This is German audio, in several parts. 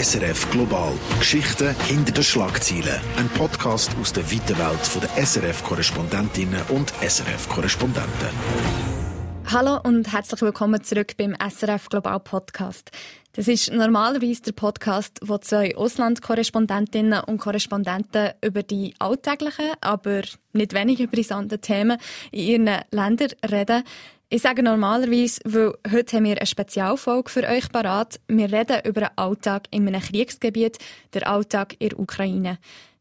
SRF Global. Geschichten hinter den Schlagzeilen. Ein Podcast aus der weiten Welt der SRF-Korrespondentinnen und SRF-Korrespondenten. Hallo und herzlich willkommen zurück beim SRF Global Podcast. Das ist normalerweise der Podcast, wo zwei Auslandkorrespondentinnen und Korrespondenten über die alltäglichen, aber nicht weniger brisanten Themen in ihren Ländern reden. Ich sage normalerweise, weil heute haben wir eine Spezialfolge für euch parat. Wir reden über den Alltag in einem Kriegsgebiet, der Alltag in der Ukraine.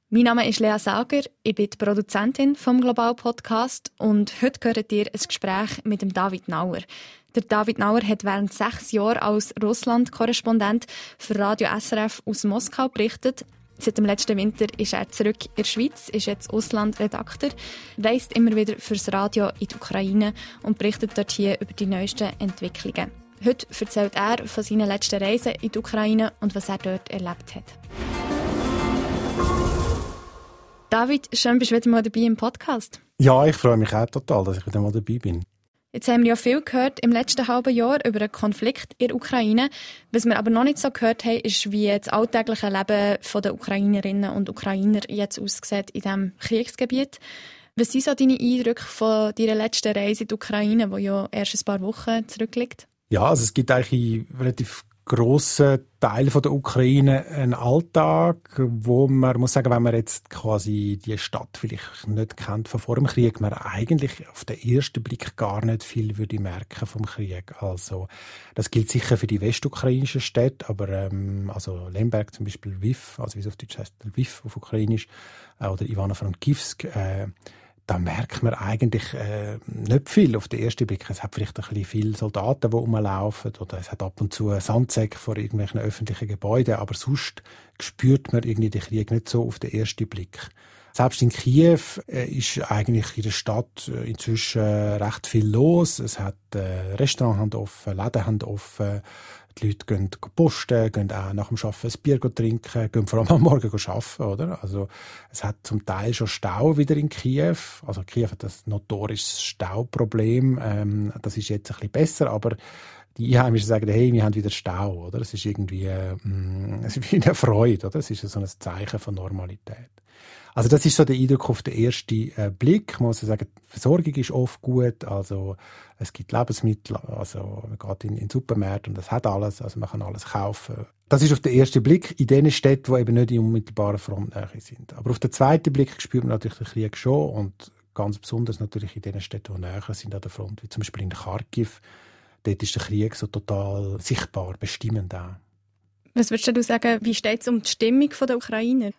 Mein Name ist Lea Sager, ich bin die Produzentin vom Global Podcast und heute hört ihr ein Gespräch mit dem David Nauer. Der David Nauer hat während sechs Jahren als Russland-Korrespondent für Radio SRF aus Moskau berichtet. Seit dem letzten Winter ist er zurück in der Schweiz, ist jetzt Auslandredakteur, reist immer wieder fürs Radio in die Ukraine und berichtet dort hier über die neuesten Entwicklungen. Heute erzählt er von seinen letzten Reisen in die Ukraine und was er dort erlebt hat. David, schön bist du wieder mal dabei im Podcast. Ja, ich freue mich auch total, dass ich wieder mal dabei bin. Jetzt haben wir ja viel gehört im letzten halben Jahr über den Konflikt in der Ukraine. Was wir aber noch nicht so gehört haben, ist, wie das alltägliche Leben der Ukrainerinnen und Ukrainer jetzt aussieht in diesem Kriegsgebiet. Was sind so deine Eindrücke von deiner letzten Reise in die Ukraine, die ja erst ein paar Wochen zurückliegt? Ja, also es gibt eigentlich relativ grossen Teil von der Ukraine einen Alltag, wo man muss sagen, wenn man jetzt quasi die Stadt vielleicht nicht kennt von vor dem Krieg, man eigentlich auf den ersten Blick gar nicht viel würde merken vom Krieg. Also das gilt sicher für die westukrainischen Städte, aber ähm, also Lemberg zum Beispiel, Lviv, also wie es auf Deutsch heißt, Lviv auf Ukrainisch, äh, oder Ivano-Frankivsk, äh, da merkt man eigentlich äh, nicht viel auf den ersten Blick. Es hat vielleicht ein bisschen viele Soldaten, die rumlaufen oder es hat ab und zu Sandsäcke vor irgendwelchen öffentlichen Gebäuden, aber sonst spürt man irgendwie den Krieg nicht so auf den ersten Blick. Selbst in Kiew äh, ist eigentlich in der Stadt äh, inzwischen äh, recht viel los. Es hat äh, Restaurants offen, Läden haben offen, die Leute gehen posten, gehen auch nach dem Arbeiten ein Bier trinken, gehen vor allem am Morgen arbeiten, oder? Also, es hat zum Teil schon Stau wieder in Kiew. Also, Kiew hat das notorisches Stauproblem. Ähm, das ist jetzt ein bisschen besser, aber die Einheimischen sagen, hey, wir haben wieder Stau, oder? Es ist irgendwie, äh, es ist wie eine Freude, oder? Es ist so ein Zeichen von Normalität. Also das ist so der Eindruck auf den ersten äh, Blick. Ich muss sagen, die Versorgung ist oft gut. Also es gibt Lebensmittel, also man geht in, in den Supermarkt und das hat alles, also man kann alles kaufen. Das ist auf den ersten Blick in den Städten, die eben nicht in unmittelbarer Frontnähe sind. Aber auf den zweiten Blick spürt man natürlich den Krieg schon und ganz besonders natürlich in den Städten, die näher sind an der Front, wie zum Beispiel in Kharkiv. Dort ist der Krieg so total sichtbar, bestimmend auch. Was würdest du sagen, wie steht es um die Stimmung der Ukrainer?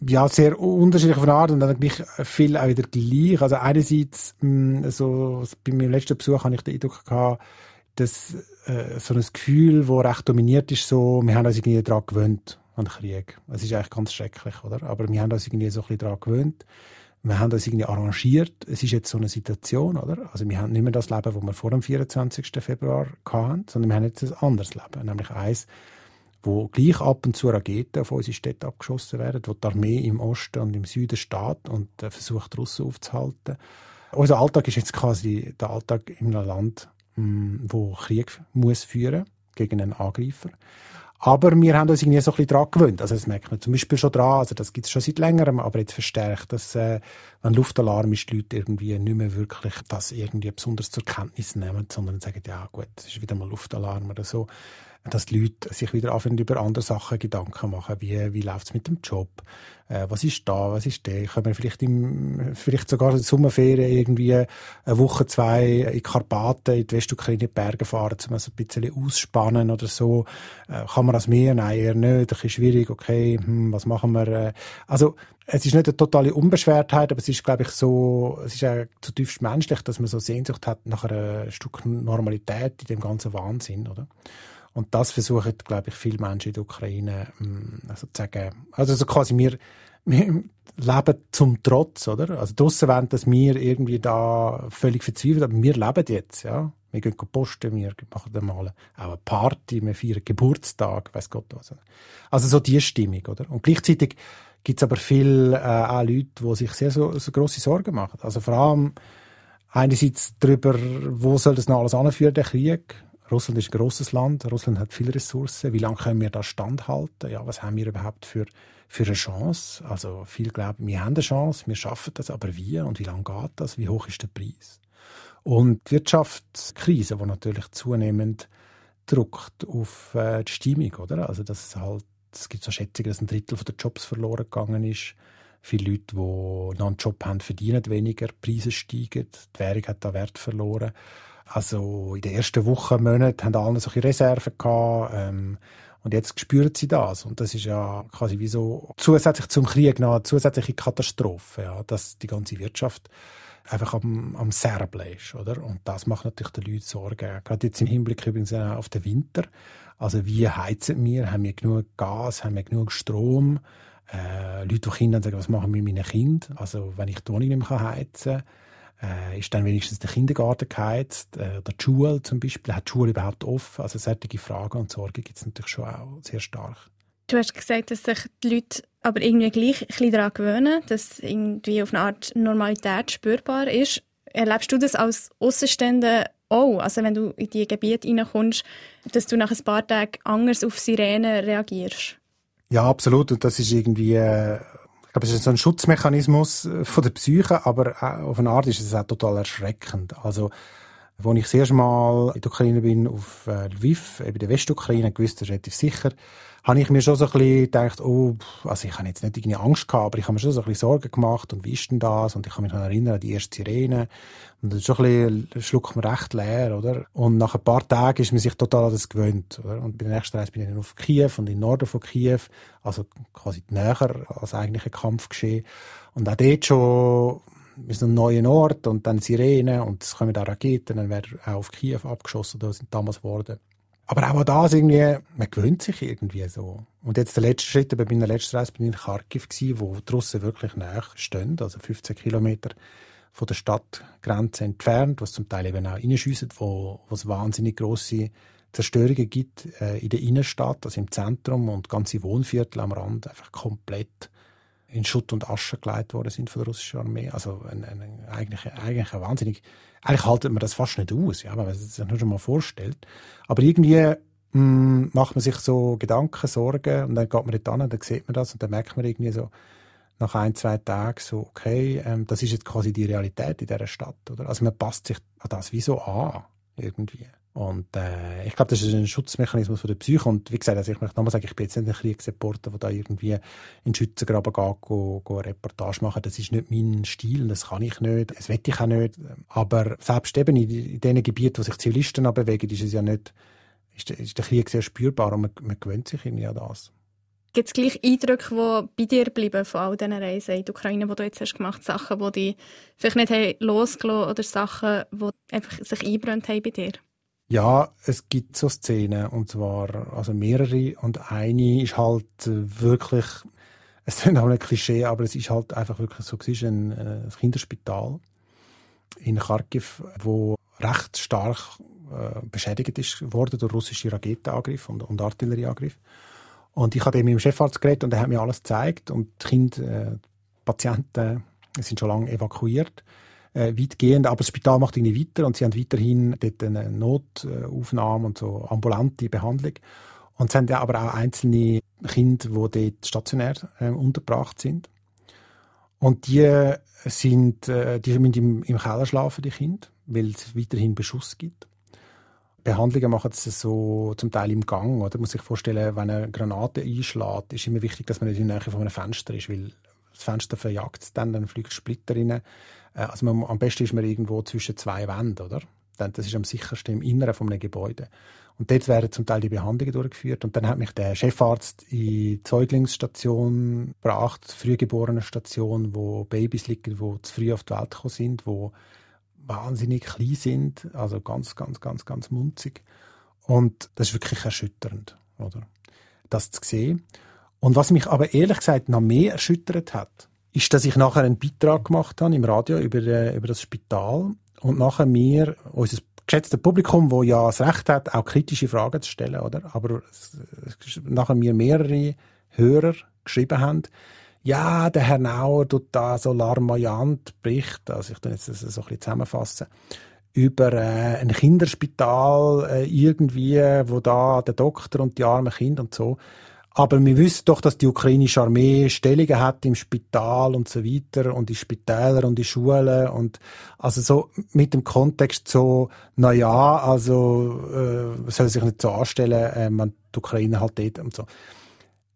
Ja, sehr unterschiedlich von Art und dann eigentlich viel auch wieder gleich. Also einerseits, mh, so, bei meinem letzten Besuch hatte ich den Eindruck gehabt, dass äh, so ein Gefühl, das recht dominiert ist, so, wir haben uns irgendwie daran gewöhnt, an den Krieg. Es ist eigentlich ganz schrecklich, oder? Aber wir haben uns irgendwie so ein bisschen daran gewöhnt. Wir haben uns irgendwie arrangiert. Es ist jetzt so eine Situation, oder? Also wir haben nicht mehr das Leben, das wir vor dem 24. Februar hatten, sondern wir haben jetzt ein anderes Leben. Nämlich eins, wo gleich ab und zu Raketen auf unsere Städte abgeschossen werden, wo die Armee im Osten und im Süden steht und äh, versucht, Russen aufzuhalten. Unser Alltag ist jetzt quasi der Alltag in einem Land, mh, hm, wo Krieg muss führen gegen einen Angreifer. Aber wir haben uns irgendwie so ein bisschen daran gewöhnt. Also das merkt man zum Beispiel schon dran, also das gibt es schon seit längerem, aber jetzt verstärkt, dass äh, wenn Luftalarm ist, die Leute irgendwie nicht mehr wirklich das irgendwie besonders zur Kenntnis nehmen, sondern sagen, ja gut, es ist wieder mal Luftalarm oder so. Dass die Leute sich wieder anfangen, über andere Sachen Gedanken machen, wie, wie läuft es mit dem Job, äh, was ist da, was ist der, können wir vielleicht im, vielleicht sogar in der Sommerferien irgendwie eine Woche, zwei in Karpaten, in die Westukraine Berge fahren, um so ein bisschen ausspannen oder so, äh, kann man das mehr? Nein, eher nicht, ein bisschen schwierig, okay, hm, was machen wir, äh, also, es ist nicht eine totale Unbeschwertheit, aber es ist, glaube ich, so, es ist ja zutiefst menschlich, dass man so Sehnsucht hat nach einem Stück Normalität in dem ganzen Wahnsinn, oder? Und das versuchen, glaube ich, viele Menschen in der Ukraine mm, also zu sagen. Also so quasi wir, wir leben zum Trotz, oder? Also draussen wollen, dass wir irgendwie da völlig verzweifelt, aber wir leben jetzt, ja. Wir gehen posten, wir machen mal auch eine Party, wir feiern Geburtstag, weiß Gott was. Also so die Stimmung, oder? Und gleichzeitig gibt es aber viele äh, auch Leute, die sich sehr so, so grosse Sorgen machen. Also vor allem einerseits darüber, wo soll das noch alles anführen, der Krieg, Russland ist ein grosses Land, Russland hat viele Ressourcen. Wie lange können wir da standhalten? Ja, was haben wir überhaupt für, für eine Chance? Also viele glauben, wir haben eine Chance, wir schaffen das, aber wie und wie lange geht das? Wie hoch ist der Preis? Und die Wirtschaftskrise, die natürlich zunehmend druckt auf äh, die Stimmung, oder? Also dass halt, es gibt so Schätzungen, dass ein Drittel der Jobs verloren gegangen ist. Viele Leute, die noch einen Job haben, verdienen weniger, die Preise steigen, die Währung hat da Wert verloren. Also in den ersten Wochen, Monaten haben alle solche Reserven gehabt, ähm, und jetzt spüren sie das. Und das ist ja quasi wie so zusätzlich zum Krieg noch eine zusätzliche Katastrophe, ja, dass die ganze Wirtschaft einfach am, am Serblen ist, oder? Und das macht natürlich den Leuten Sorgen. Gerade jetzt im Hinblick übrigens auf den Winter. Also wie heizen wir? Haben wir genug Gas? Haben wir genug Strom? Äh, Leute, die Kinder sagen, was machen wir mit meinen Kindern? Also wenn ich die Wohnung nicht mehr heizen kann, äh, ist dann wenigstens der Kindergarten geheizt, äh, oder die Schule zum Beispiel, hat die Schule überhaupt offen? Also solche Fragen und Sorgen gibt es natürlich schon auch sehr stark. Du hast gesagt, dass sich die Leute aber irgendwie gleich ein bisschen daran gewöhnen, dass irgendwie auf eine Art Normalität spürbar ist. Erlebst du das als Außenstehender auch? Also wenn du in die Gebiete reinkommst, dass du nach ein paar Tagen anders auf Sirenen reagierst? Ja, absolut. Und das ist irgendwie, äh, ich glaube, es ist so ein Schutzmechanismus äh, von der Psyche, aber auf eine Art ist es auch total erschreckend. Also, als ich das erste Mal in der Ukraine bin, auf äh, Lviv, eben der Westukraine, gewusst, das ist relativ sicher, habe ich mir schon so ein bisschen gedacht, oh, also ich habe jetzt nicht irgendwie Angst gehabt, aber ich habe mir schon so ein bisschen Sorgen gemacht und wie ist denn das? Und ich kann mich noch erinnern an die erste Sirene. Und das ist schon ein bisschen, schluckt man recht leer, oder? Und nach ein paar Tagen ist man sich total an das gewöhnt, oder? Und bei der nächsten Reise bin ich dann auf Kiew und in Norden von Kiew, also quasi näher als eigentlich ein Kampf geschehen. Und auch dort schon ist ein neuer Ort und dann Sirene und es kommen da Raketen, dann werden auch auf Kiew abgeschossen, da sind damals geworden. Aber auch an das irgendwie, man gewöhnt sich irgendwie so. Und jetzt der letzte Schritt, bei meiner letzten Reise bin ich in Kharkiv gewesen, wo die Russen wirklich näher stehen, also 15 Kilometer von der Stadtgrenze entfernt, was zum Teil eben auch reinschiessen, wo, wo es wahnsinnig grosse Zerstörungen gibt äh, in der Innenstadt, also im Zentrum und ganze Wohnviertel am Rand einfach komplett in Schutt und Asche gelegt worden sind von der russischen Armee. Also ein, ein, eigentlich, eigentlich ein wahnsinnig eigentlich haltet man das fast nicht aus, ja, wenn man sich das schon mal vorstellt. Aber irgendwie mh, hm, macht man sich so Gedanken, Sorgen und dann geht man dort an und dann sieht man das und dann merkt man irgendwie so nach ein, zwei Tagen so, okay, ähm, das ist jetzt quasi die Realität in dieser Stadt, oder? Also man passt sich an das wie so an, irgendwie. Und äh, ich glaube, das ist ein Schutzmechanismus von der Psyche. Und wie gesagt, also ich möchte nochmal sagen, ich bin jetzt nicht ein Kriegsreporter, der da irgendwie in den Schützengraben geht, go, go eine Reportage machen. Das ist nicht mein Stil, das kann ich nicht, das will ich auch nicht. Aber selbst eben in, in den Gebieten, wo sich Zivilisten bewegen, ist es ja nicht, ist, ist der Krieg sehr spürbar und man, man gewöhnt sich irgendwie an das. Gibt es gleich Eindrücke, die bei dir bleiben von all diesen Reisen in die Ukraine, die du jetzt hast gemacht Sachen, die dich vielleicht nicht haben losgelassen oder Sachen, die einfach sich eingebrannt haben bei dir? Ja, es gibt so Szenen, und zwar also mehrere. Und eine ist halt äh, wirklich, es ist auch ein Klischee, aber es ist halt einfach wirklich so, es ist ein, äh, ein Kinderspital in Kharkiv, wo recht stark äh, beschädigt ist worden durch russische Raketenangriffe und, und Artillerieangriffe. Und ich habe mit dem Chefarzt geredet und er hat mir alles gezeigt und die Kinder, äh, die Patienten sind schon lange evakuiert äh, weitgehend. Aber das Spital macht irgendwie weiter und sie haben weiterhin dort eine Notaufnahme und so ambulante Behandlung. Und es haben ja aber auch einzelne Kinder, die dort stationär äh, untergebracht sind. Und die sind, äh, die müssen im, im Keller schlafen, die Kinder, weil es weiterhin Beschuss gibt. Behandlungen machen sie so zum Teil im Gang. Oder? Man muss sich vorstellen, wenn eine Granate einschlägt, ist immer wichtig, dass man nicht in der Nähe von einem Fenster ist, weil das Fenster verjagt es dann, dann fliegt Splitter rein. Äh, also man, am besten ist man irgendwo zwischen zwei Wänden, oder? Das ist am sichersten im Inneren von einem Gebäude. Und dort werden zum Teil die Behandlungen durchgeführt. Und dann hat mich der Chefarzt in die Zeuglingsstation gebracht, Frühgeborenenstation, wo Babys liegen, die zu früh auf die Welt gekommen sind, wo wahnsinnig klein sind, also ganz, ganz, ganz, ganz munzig. Und das ist wirklich erschütternd, oder? Das zu sehen. Und was mich aber ehrlich gesagt noch mehr erschüttert hat, ist, dass ich nachher einen Beitrag gemacht habe im Radio über, äh, über das Spital und nachher mir, unser geschätztes Publikum, wo ja das Recht hat, auch kritische Fragen zu stellen, oder? Aber nachher mir mehrere Hörer geschrieben haben, ja, der Herr Nauer tut da so larmoyant Bericht, also ich tue jetzt das so ein bisschen zusammenfassen, über äh, ein Kinderspital äh, irgendwie, wo da der Doktor und die armen Kinder und so. Aber wir wissen doch, dass die ukrainische Armee Stellungen hat im Spital und so weiter und die Spitäler und die Schulen und also so mit dem Kontext so, na ja, also äh, soll sich nicht so anstellen, äh, man die Ukraine halt dort und so.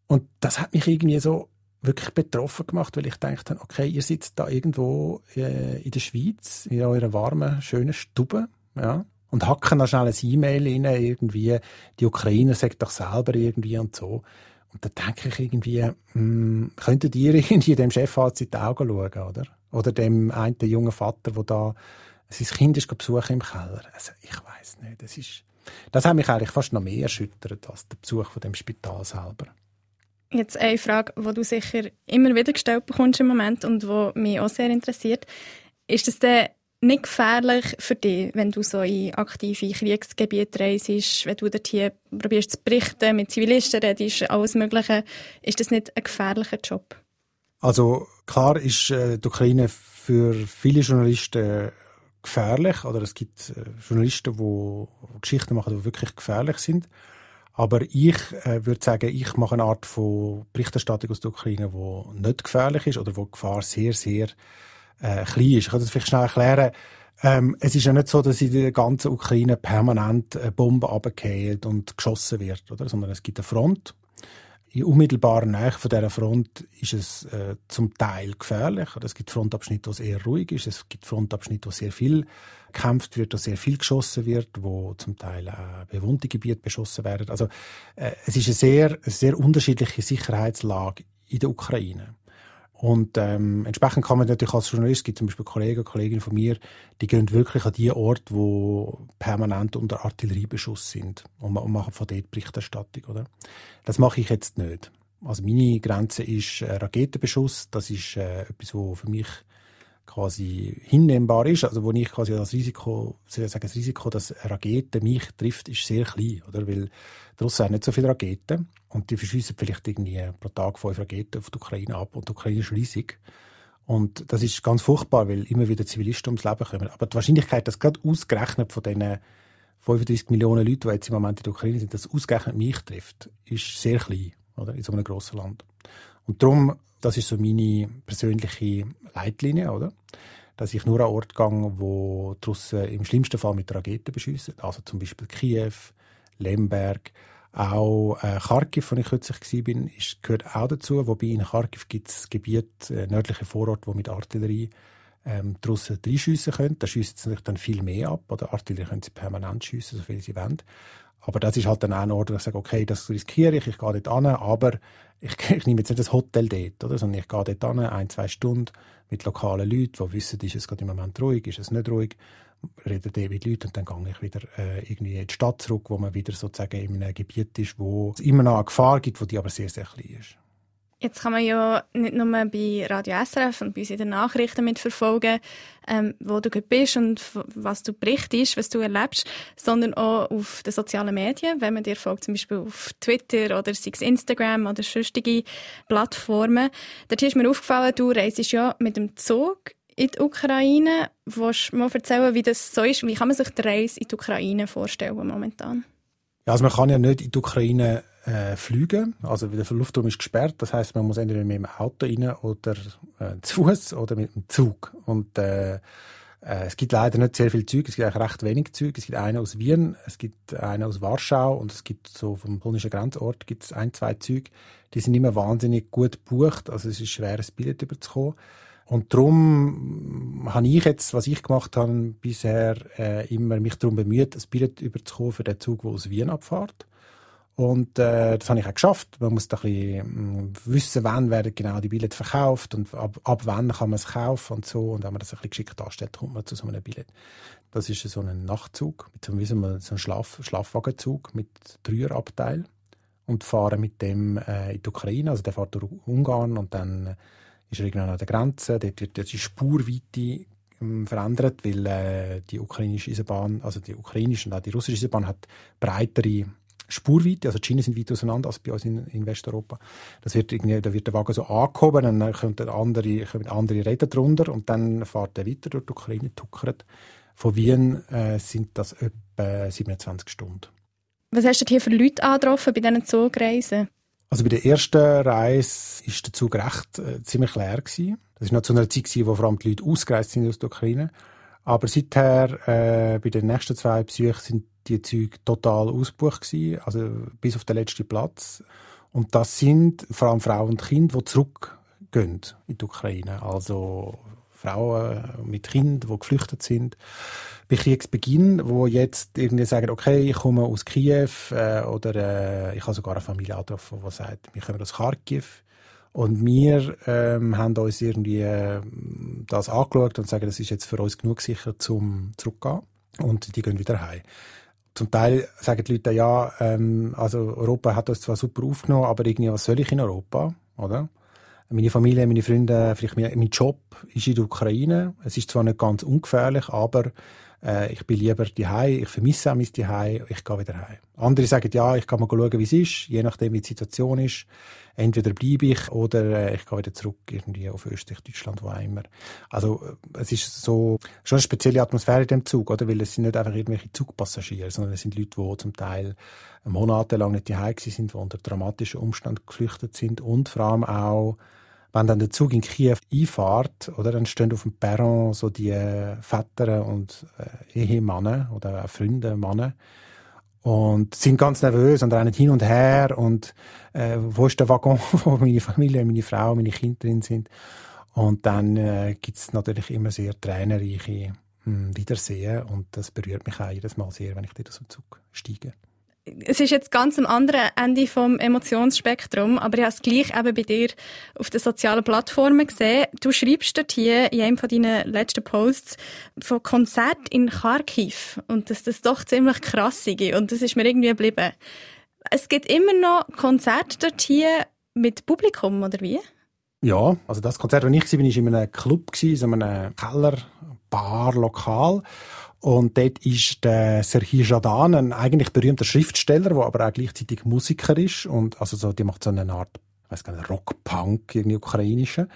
Und das hat mich irgendwie so wirklich betroffen gemacht, weil ich dachte, okay, ihr sitzt da irgendwo äh, in der Schweiz, in eurer warmen, schönen Stube, ja, und hacken da schnell ein E-Mail rein, irgendwie, die Ukrainer sagt doch selber irgendwie und so. Und da denke ich irgendwie, mh, hm, könntet ihr irgendwie dem Chefarzt in die Augen schauen, oder? Oder dem einen jungen Vater, der da sein Kind ist besuchen im Keller. Also, ich weiß nicht, das ist, das hat mich eigentlich fast noch mehr erschüttert als der Besuch von dem Spital selber. Jetzt eine Frage, die du sicher immer wieder gestellt bekommst im Moment und die mich auch sehr interessiert. Ist es denn nicht gefährlich für dich, wenn du so in aktive Kriegsgebiete reist, wenn du dort hier probierst zu berichten, mit Zivilisten redest, alles Mögliche? Ist das nicht ein gefährlicher Job? Also klar ist äh, die Ukraine für viele Journalisten gefährlich, oder es gibt äh, Journalisten, die Geschichten machen, die wirklich gefährlich sind. Aber ich äh, würde sagen, ich mache eine Art von Berichterstattung aus der Ukraine, die nicht gefährlich ist oder wo die Gefahr sehr, sehr äh, klein ist. Ich kann das vielleicht schnell erklären. Ähm, es ist ja nicht so, dass in der ganzen Ukraine permanent eine Bombe runterfällt und geschossen wird, oder? sondern es gibt eine Front. In unmittelbarer Nähe von dieser Front ist es äh, zum Teil gefährlich. Es gibt Frontabschnitte, wo es eher ruhig ist. Es gibt Frontabschnitte, wo sehr viel gekämpft wird, wo sehr viel geschossen wird, wo zum Teil auch bewohnte Gebiete beschossen werden. Also äh, es ist eine sehr, eine sehr unterschiedliche Sicherheitslage in der Ukraine. Und ähm, entsprechend kann man natürlich als Journalist, gibt zum Beispiel Kollegen Kolleginnen von mir, die gehen wirklich an die Orte, wo permanent unter Artilleriebeschuss sind und, und machen von dort Berichterstattung, oder? Das mache ich jetzt nicht. Also meine Grenze ist äh, Raketenbeschuss. Das ist äh, etwas, wo für mich quasi hinnehmbar ist, also wo ich quasi das Risiko, ich sagen, das Risiko, dass eine Rakete mich trifft, ist sehr klein, oder? Weil die Russen haben nicht so viele Raketen und die verschießen vielleicht irgendwie pro Tag fünf Raketen auf die Ukraine ab und die Ukraine ist riesig. Und das ist ganz furchtbar, weil immer wieder Zivilisten ums Leben kommen. Aber die Wahrscheinlichkeit, dass gerade ausgerechnet von diesen 35 Millionen Leuten, die jetzt im Moment in der Ukraine sind, dass ausgerechnet mich trifft, ist sehr klein, oder? In so einem grossen Land. Und darum das ist so meine persönliche Leitlinie, oder? Dass ich nur an Ort gehe, wo die Russen im schlimmsten Fall mit Raketen beschießen. Also zum Beispiel Kiew, Lemberg, auch äh, Kharkiv, wo ich kürzlich war, ist, gehört auch dazu. Wobei in Kharkiv gibt es Gebiete, äh, nördliche Vororte, wo mit Artillerie ähm, die Russen reinschiessen können. Da schiessen sie natürlich dann viel mehr ab. Oder Artillerie können sie permanent schiessen, so viel sie wollen. Aber das ist halt dann auch ein Ort, wo ich sage, okay, das riskiere ich, ich gehe dort an, aber ich, ich nehme jetzt nicht das Hotel dort, oder? sondern ich gehe dort an, ein, zwei Stunden mit lokalen Leuten, die wissen, ist es gerade im Moment ruhig, ist es nicht ruhig, rede dort mit Leuten und dann gehe ich wieder äh, irgendwie in die Stadt zurück, wo man wieder sozusagen in einem Gebiet ist, wo es immer noch eine Gefahr gibt, wo die aber sehr, sehr klein ist. Jetzt kann man ja nicht nur bei Radio SRF und bei uns in den Nachrichten mitverfolgen, ähm, wo du bist und was du berichtest, was du erlebst, sondern auch auf den sozialen Medien, wenn man dir folgt, zum Beispiel auf Twitter oder Instagram oder sonstige Plattformen. Dort ist mir aufgefallen, du reist ja mit dem Zug in die Ukraine. Willst du mal erzählen, wie das so ist? Wie kann man sich die Reise in die Ukraine vorstellen momentan? Ja, also man kann ja nicht in die Ukraine äh, fliegen. Also der Luftraum ist gesperrt. Das heißt, man muss entweder mit dem Auto rein oder äh, zu Fuß oder mit dem Zug. Und äh, äh, es gibt leider nicht sehr viele Züge. Es gibt eigentlich recht wenig Züge. Es gibt einen aus Wien, es gibt einen aus Warschau und es gibt so vom polnischen Grenzort gibt es ein, zwei Züge. Die sind immer wahnsinnig gut gebucht. Also es ist schwer, ein Billett überzukommen. Und darum habe ich jetzt, was ich gemacht habe, bisher äh, immer mich darum bemüht, ein Billett überzukommen für den Zug, der aus Wien abfährt. Und äh, das habe ich auch geschafft. Man muss da ein bisschen mm, wissen, wann werden genau die Billette verkauft und ab, ab wann kann man es kaufen und so. Und wenn man das ein bisschen geschickt darstellt, kommt man zu so einem Billett. Das ist so ein Nachtzug, mit so, wie so einem Schlaf, Schlafwagenzug mit Dreierabteil und fahren mit dem äh, in die Ukraine. Also der fährt durch Ungarn und dann ist er irgendwann an der Grenze. Dort wird die Spurweite ähm, verändert, weil äh, die ukrainische Eisenbahn, also die ukrainische und auch die russische Eisenbahn hat breitere Spurweite, also die Schienen sind weit auseinander als bei uns in, in Westeuropa. Das wird irgendwie, da wird der Wagen so angehoben, dann kommen andere, kommen andere Räder drunter und dann fährt er weiter durch die Ukraine, tuckert, Von Wien äh, sind das etwa 27 Stunden. Was hast du hier für Leute angetroffen bei diesen Zugreisen? Also bei der ersten Reise ist der Zug recht äh, ziemlich leer gewesen. Das war noch zu einer Zeit, gewesen, wo vor allem die Leute ausgereist sind aus der Ukraine. Aber seither, äh, bei den nächsten zwei Besuchen, sind die Züge total ausgebucht gewesen, also bis auf den letzten Platz. Und das sind vor allem Frauen und Kinder, die zurückgehen in die Ukraine. Also Frauen mit Kindern, die geflüchtet sind bei Kriegsbeginn, wo jetzt irgendwie sagen, okay, ich komme aus Kiew äh, oder äh, ich habe sogar eine Familie angetroffen, die sagt, wir kommen aus Kharkiv. Und wir ähm, haben uns irgendwie äh, das angeschaut und sagen, das ist jetzt für uns genug sicher zum zurückgehen. Und die gehen wieder heim. Zum Teil sagen die Leute, ja, ähm, also Europa hat uns zwar super aufgenommen, aber irgendwie, was soll ich in Europa, oder? Meine Familie, meine Freunde, vielleicht mein, mein Job ist in der Ukraine. Es ist zwar nicht ganz ungefährlich, aber äh, ich bin lieber daheim, ich vermisse auch mein Zuhause, ich gehe wieder heim. Andere sagen, ja, ich kann mal schauen, wie es ist, je nachdem, wie die Situation ist. Entweder bleibe ich oder äh, ich gehe wieder zurück irgendwie auf Österreich, Deutschland, wo auch immer. Also äh, es ist so schon eine spezielle Atmosphäre in dem Zug, oder? Weil es sind nicht einfach irgendwelche Zugpassagiere, sondern es sind Leute, die zum Teil monatelang nicht daheim sind, die unter dramatischen Umständen geflüchtet sind und vor allem auch wenn dann der Zug in Kiew einfahrt, oder, dann stehen auf dem Perron so die Väter und äh, Ehemänner oder auch Freunde, Männer und sind ganz nervös und rennen hin und her und äh, wo ist der Waggon, wo meine Familie, meine Frau, meine Kinder drin sind. Und dann äh, gibt es natürlich immer sehr tränenreiche hm, Wiedersehen und das berührt mich auch jedes Mal sehr, wenn ich dort aus dem Zug steige es ist jetzt ganz am anderen Ende vom Emotionsspektrum, aber ich habe es gleich eben bei dir auf den sozialen Plattformen gesehen. Du schreibst dort hier in einem von deinen letzten Posts von Konzert in Kharkiv und dass das doch ziemlich krass ist und das ist mir irgendwie geblieben. Es gibt immer noch Konzerte dort hier mit Publikum, oder wie? Ja, also das Konzert, wo ich war, war in einem Club, in einem Keller, Bar, Lokal. Und dort ist der Serhii Jadan, ein eigentlich berühmter Schriftsteller, der aber auch gleichzeitig Musiker ist. Und also so, die macht so eine Art, ich weiß gar nicht, Rock-Punk, irgendwie ukrainische.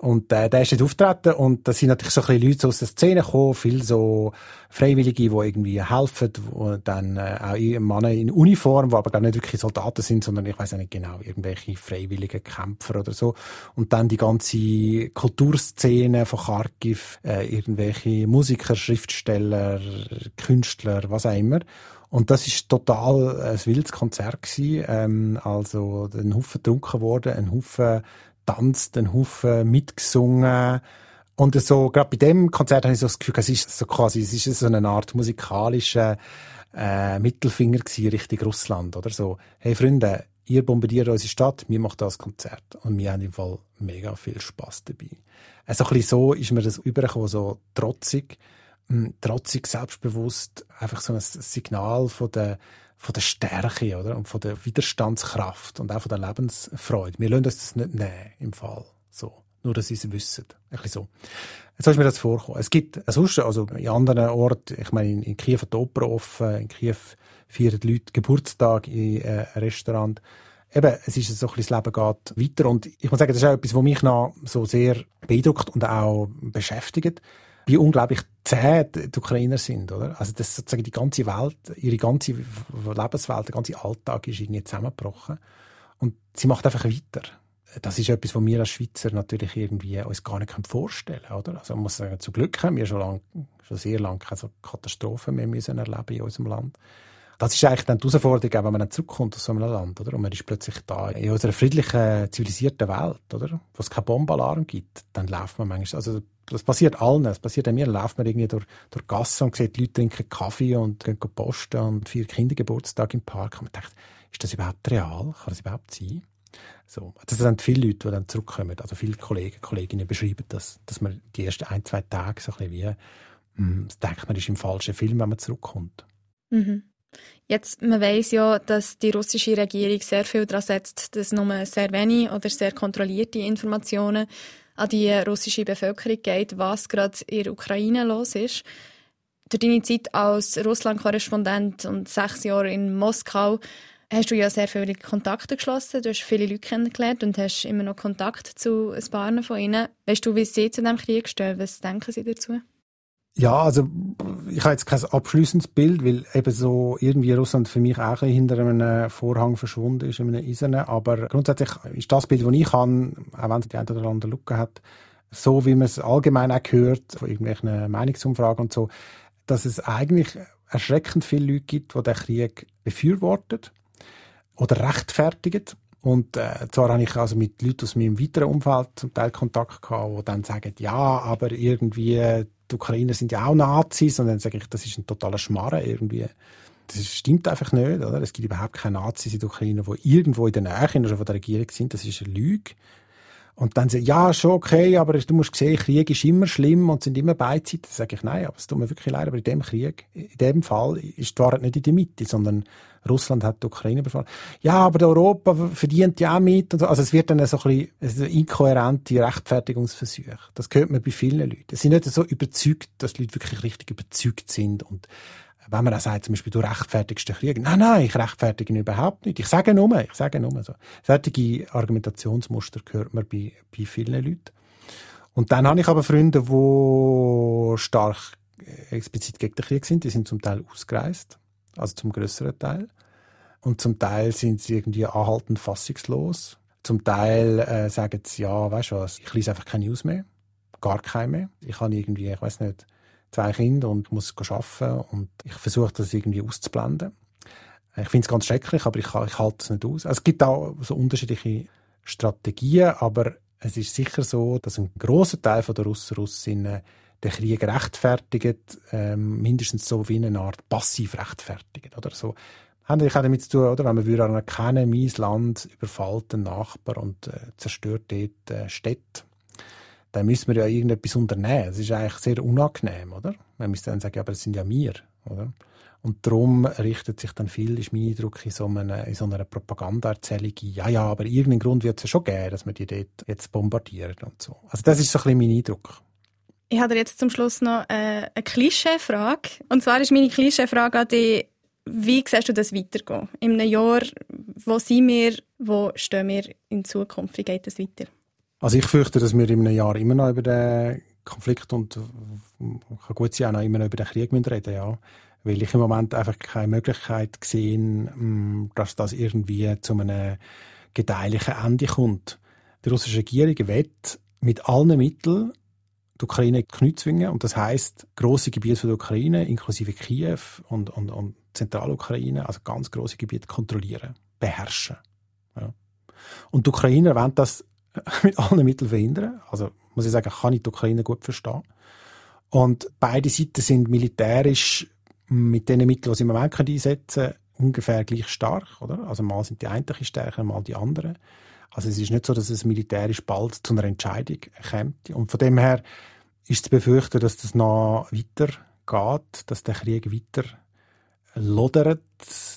Und äh, der ist jetzt auftreten und da sind natürlich so ein bisschen Leute aus der Szene gekommen, viele so Freiwillige, die irgendwie helfen, wo dann äh, auch Männer in Uniform, die aber gar nicht wirklich Soldaten sind, sondern ich weiß nicht genau, irgendwelche freiwillige Kämpfer oder so. Und dann die ganze Kulturszene von Kharkiv, äh, irgendwelche Musiker, Schriftsteller, Künstler, was auch immer. Und das ist total ein wildes Konzert gewesen. Ähm, also ein Haufen getrunken worden, ein Haufen tanzt, einen Haufen mitgesungen. Und so, gerade bei dem Konzert habe ich so das Gefühl, es ist so quasi, es ist so eine Art musikalischer äh, Mittelfinger gewesen Richtung Russland, oder so. Hey Freunde, ihr bombardiert unsere Stadt, wir machen das Konzert. Und wir haben im Fall mega viel Spaß dabei. Also ein bisschen so ist mir das übergekommen, so trotzig, mh, hm, trotzig, selbstbewusst, einfach so ein Signal von der, von der Stärke oder? und von der Widerstandskraft und auch von der Lebensfreude. Wir lassen uns das nicht nehmen im Fall. So. Nur, dass sie es wissen. Ein bisschen so. So ist mir das vorgekommen. Es gibt sonst, also in anderen Orten, ich meine, in, in Kiew hat die Oper offen, in Kiew feiern die Leute Geburtstag in äh, einem Restaurant. Eben, es ist so ein bisschen, das Leben geht weiter und ich muss sagen, das ist auch etwas, was mich noch so sehr beeindruckt und auch beschäftigt wie unglaublich zäh die Ukrainer sind, oder? Also das sozusagen die ganze Welt, ihre ganze Lebenswelt, der ganze Alltag ist irgendwie zusammengebrochen und sie macht einfach weiter. Das ist etwas, was wir als Schweizer natürlich irgendwie uns gar nicht vorstellen können, oder? Also man muss sagen, zu Glück haben wir schon, lang, schon sehr lange keine Katastrophen mehr müssen erleben in unserem Land. Das ist eigentlich dann die Herausforderung, wenn man dann zurückkommt aus so einem Land, oder? Und man ist plötzlich da in unserer friedlichen, zivilisierten Welt, oder? Wo es keinen Bombalarm gibt, dann läuft man manchmal, also das passiert allen. Das passiert auch mir. Läuft man irgendwie durch, durch Gassen und sieht, die Leute trinken Kaffee und gehen posten und feiern Kindergeburtstag im Park. Und man denkt, ist das überhaupt real? Kann das überhaupt sein? So. Das sind viele Leute, die dann zurückkommen. Also viele Kollegen, Kolleginnen beschreiben das, dass man die ersten ein, zwei Tage so ein bisschen wie, mh, hm, denkt man ist im falschen Film, wenn man zurückkommt. Mhm. Jetzt, man weiß ja, dass die russische Regierung sehr viel daran setzt, dass nur sehr wenig oder sehr kontrollierte Informationen an die russische Bevölkerung geht, was gerade in der Ukraine los ist. Durch deine Zeit als Russland-Korrespondent und sechs Jahre in Moskau hast du ja sehr viele Kontakte geschlossen. Du hast viele Leute kennengelernt und hast immer noch Kontakt zu ein paar von ihnen. Weißt du, wie sie zu diesem Krieg stehen? Was denken sie dazu? Ja, also ich habe jetzt kein abschließendes Bild, weil eben so irgendwie Russland für mich auch ein hinter einem Vorhang verschwunden ist, in einem Eisernen. Aber grundsätzlich ist das Bild, das ich habe, auch wenn es die eine oder andere Lücke hat, so wie man es allgemein auch hört, von irgendwelchen Meinungsumfragen und so, dass es eigentlich erschreckend viele Leute gibt, die den Krieg befürworten oder rechtfertigen. Und äh, zwar habe ich also mit Leuten aus meinem weiteren Umfeld zum Teil Kontakt gehabt, die dann sagen, ja, aber irgendwie die Ukrainer sind ja auch Nazis und dann sage ich, das ist ein totaler Schmarren irgendwie. Das stimmt einfach nicht, oder? Es gibt überhaupt keine Nazis in der Ukraine, die irgendwo in der Nähe von der Regierung sind. Das ist eine Lüge. Und dann sagen, ja, schon okay, aber du musst sehen, Krieg ist immer schlimm und sind immer Beizeiten. Dann sage ich, nein, aber es tut mir wirklich leid, aber in dem Krieg, in dem Fall ist die Wahrheit nicht in der Mitte, sondern Russland hat die Ukraine befallen. Ja, aber Europa verdient ja auch mit. Und so. Also es wird dann so ein bisschen inkohärente Rechtfertigungsversuche. Das hört man bei vielen Leuten. Sie sind nicht so überzeugt, dass die Leute wirklich richtig überzeugt sind und wenn man auch sagt, zum Beispiel, du rechtfertigst den Krieg. Nein, nein, ich rechtfertige ihn überhaupt nicht. Ich sage nur, ich sage nur so. Solche Argumentationsmuster hört man bei, bei vielen Leuten. Und dann habe ich aber Freunde, die stark äh, explizit gegen den Krieg sind. Die sind zum Teil ausgereist, also zum größeren Teil. Und zum Teil sind sie irgendwie anhaltend fassungslos. Zum Teil äh, sagen sie, ja, weißt du was, ich lese einfach keine News mehr. Gar keine mehr. Ich habe irgendwie, ich weiß nicht, zwei Kinder und muss arbeiten und ich versuche das irgendwie auszublenden. Ich finde es ganz schrecklich, aber ich, ich halte es nicht aus. Also es gibt auch so unterschiedliche Strategien, aber es ist sicher so, dass ein großer Teil der Russen Russinnen den Krieg rechtfertigt, ähm, mindestens so wie eine Art passiv rechtfertigt oder so. Hat natürlich auch damit zu tun, oder? Wenn man würde anerkennen, mein Land überfällt den Nachbar und äh, zerstört dort äh, Städte dann müssen wir ja irgendetwas unternehmen. Das ist eigentlich sehr unangenehm, oder? Man müsste dann sagen, aber es sind ja wir, oder? Und darum richtet sich dann viel, ist mein Eindruck, in so einer, in so einer Propagandaerzählung ja, ja, aber irgendeinen Grund wird es ja schon geben, dass wir die dort jetzt bombardieren und so. Also das ist so ein bisschen mein Eindruck. Ich habe jetzt zum Schluss noch äh, eine Klischeefrage. Und zwar ist meine Klischeefrage an dich, wie siehst du das weitergehen? In einem Jahr, wo sind wir, wo stehen wir in Zukunft, wie geht das weiter? Also ich fürchte, dass wir in einem Jahr immer noch über den Konflikt und kann gut sein, auch noch immer noch über den Krieg reden müssen, ja. Weil ich im Moment einfach keine Möglichkeit sehe, mm, dass das irgendwie zu einem gedeihlichen Ende kommt. Die russische Regierung wird mit allen Mitteln die Ukraine Knie zwingen. Und das heißt große Gebiete der Ukraine, inklusive Kiew und, und, und Zentralukraine, also ganz große Gebiete kontrollieren, beherrschen. Ja. Und die Ukrainer wollen das mit allen Mitteln verhindern. Also muss ich sagen, kann ich die Ukraine gut verstehen. Und beide Seiten sind militärisch mit den Mitteln, die sie im Moment einsetzen können, ungefähr gleich stark. Oder? Also mal sind die einen stärker, mal die anderen. Also es ist nicht so, dass es militärisch bald zu einer Entscheidung kommt. Und von dem her ist zu befürchten, dass das noch weiter geht, dass der Krieg weiter lodert,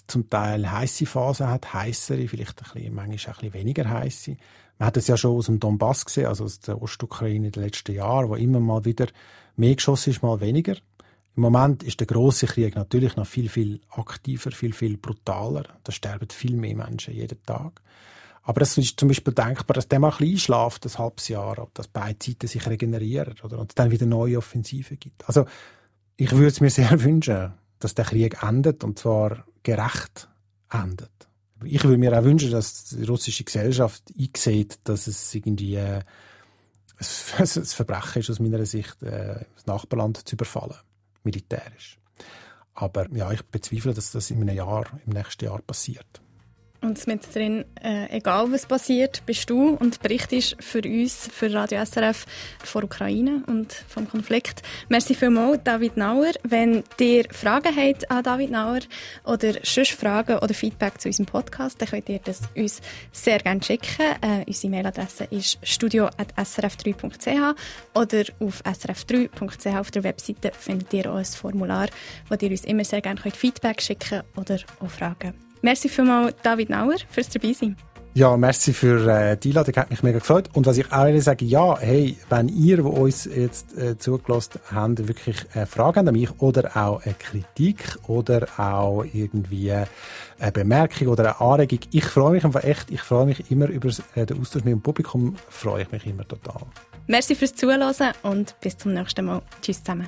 zum Teil heiße Phasen hat, heißere, vielleicht ein bisschen, manchmal ein bisschen weniger heiße. Man hat es ja schon aus dem Donbass gesehen, also aus der Ostukraine in den letzten Jahren, wo immer mal wieder mehr geschossen ist, mal weniger. Im Moment ist der große Krieg natürlich noch viel, viel aktiver, viel, viel brutaler. Da sterben viel mehr Menschen jeden Tag. Aber es ist zum Beispiel denkbar, dass der mal ein bisschen einschläft, ein halbes Jahr, ob das beide Seiten sich regenerieren oder und es dann wieder neue Offensive gibt. Also ich würde es mir sehr wünschen, dass der Krieg endet und zwar gerecht endet ich würde mir auch wünschen, dass die russische Gesellschaft einsieht, dass es irgendwie äh, ein Verbrechen ist aus meiner Sicht, äh, das Nachbarland zu überfallen, militärisch. Aber ja, ich bezweifle, dass das in einem Jahr, im nächsten Jahr passiert. Und mit drin, äh, egal was passiert, bist du und berichtest für uns, für Radio SRF, von Ukraine und vom Konflikt. Merci vielmals, David Nauer. Wenn ihr Fragen habt an David Nauer oder sonst Fragen oder Feedback zu unserem Podcast, dann könnt ihr das uns sehr gerne schicken. Äh, unsere Mailadresse ist studio.srf3.ch oder auf srf3.ch auf der Webseite findet ihr auch ein Formular, wo ihr uns immer sehr gerne Feedback schicken oder auch Fragen Merci vielmals, David Nauer, fürs Dabeisein. Ja, merci für äh, die Einladung, hat mich mega gefreut. Und was ich auch sagen, ja, hey, wenn ihr, die uns jetzt äh, zugelassen habt, wirklich äh, Fragen an mich oder auch eine Kritik oder auch irgendwie eine Bemerkung oder eine Anregung, ich freue mich einfach echt, ich freue mich immer über äh, den Austausch mit dem Publikum, freue ich mich immer total. Merci fürs Zuhören und bis zum nächsten Mal. Tschüss zusammen.